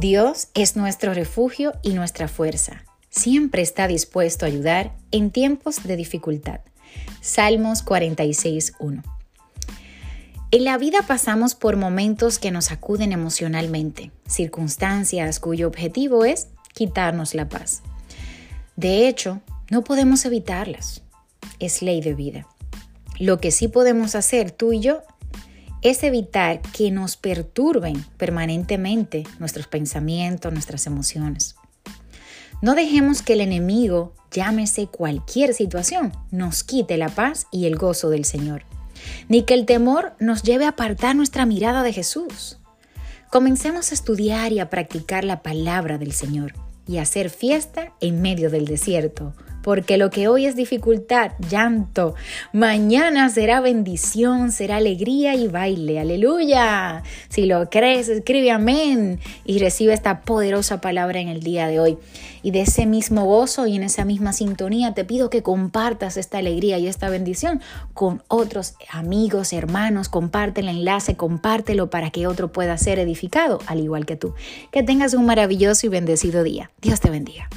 Dios es nuestro refugio y nuestra fuerza. Siempre está dispuesto a ayudar en tiempos de dificultad. Salmos 46.1. En la vida pasamos por momentos que nos acuden emocionalmente, circunstancias cuyo objetivo es quitarnos la paz. De hecho, no podemos evitarlas. Es ley de vida. Lo que sí podemos hacer tú y yo es evitar que nos perturben permanentemente nuestros pensamientos, nuestras emociones. No dejemos que el enemigo, llámese cualquier situación, nos quite la paz y el gozo del Señor, ni que el temor nos lleve a apartar nuestra mirada de Jesús. Comencemos a estudiar y a practicar la palabra del Señor y a hacer fiesta en medio del desierto, porque lo que hoy es dificultad, llanto, mañana será bendición, será alegría y baile. Aleluya. Si lo crees, escribe amén y recibe esta poderosa palabra en el día de hoy. Y de ese mismo gozo y en esa misma sintonía te pido que compartas esta alegría y esta bendición con otros amigos, hermanos. Comparte el enlace, compártelo para que otro pueda ser edificado, al igual que tú. Que tengas un maravilloso y bendecido día. Dios te bendiga.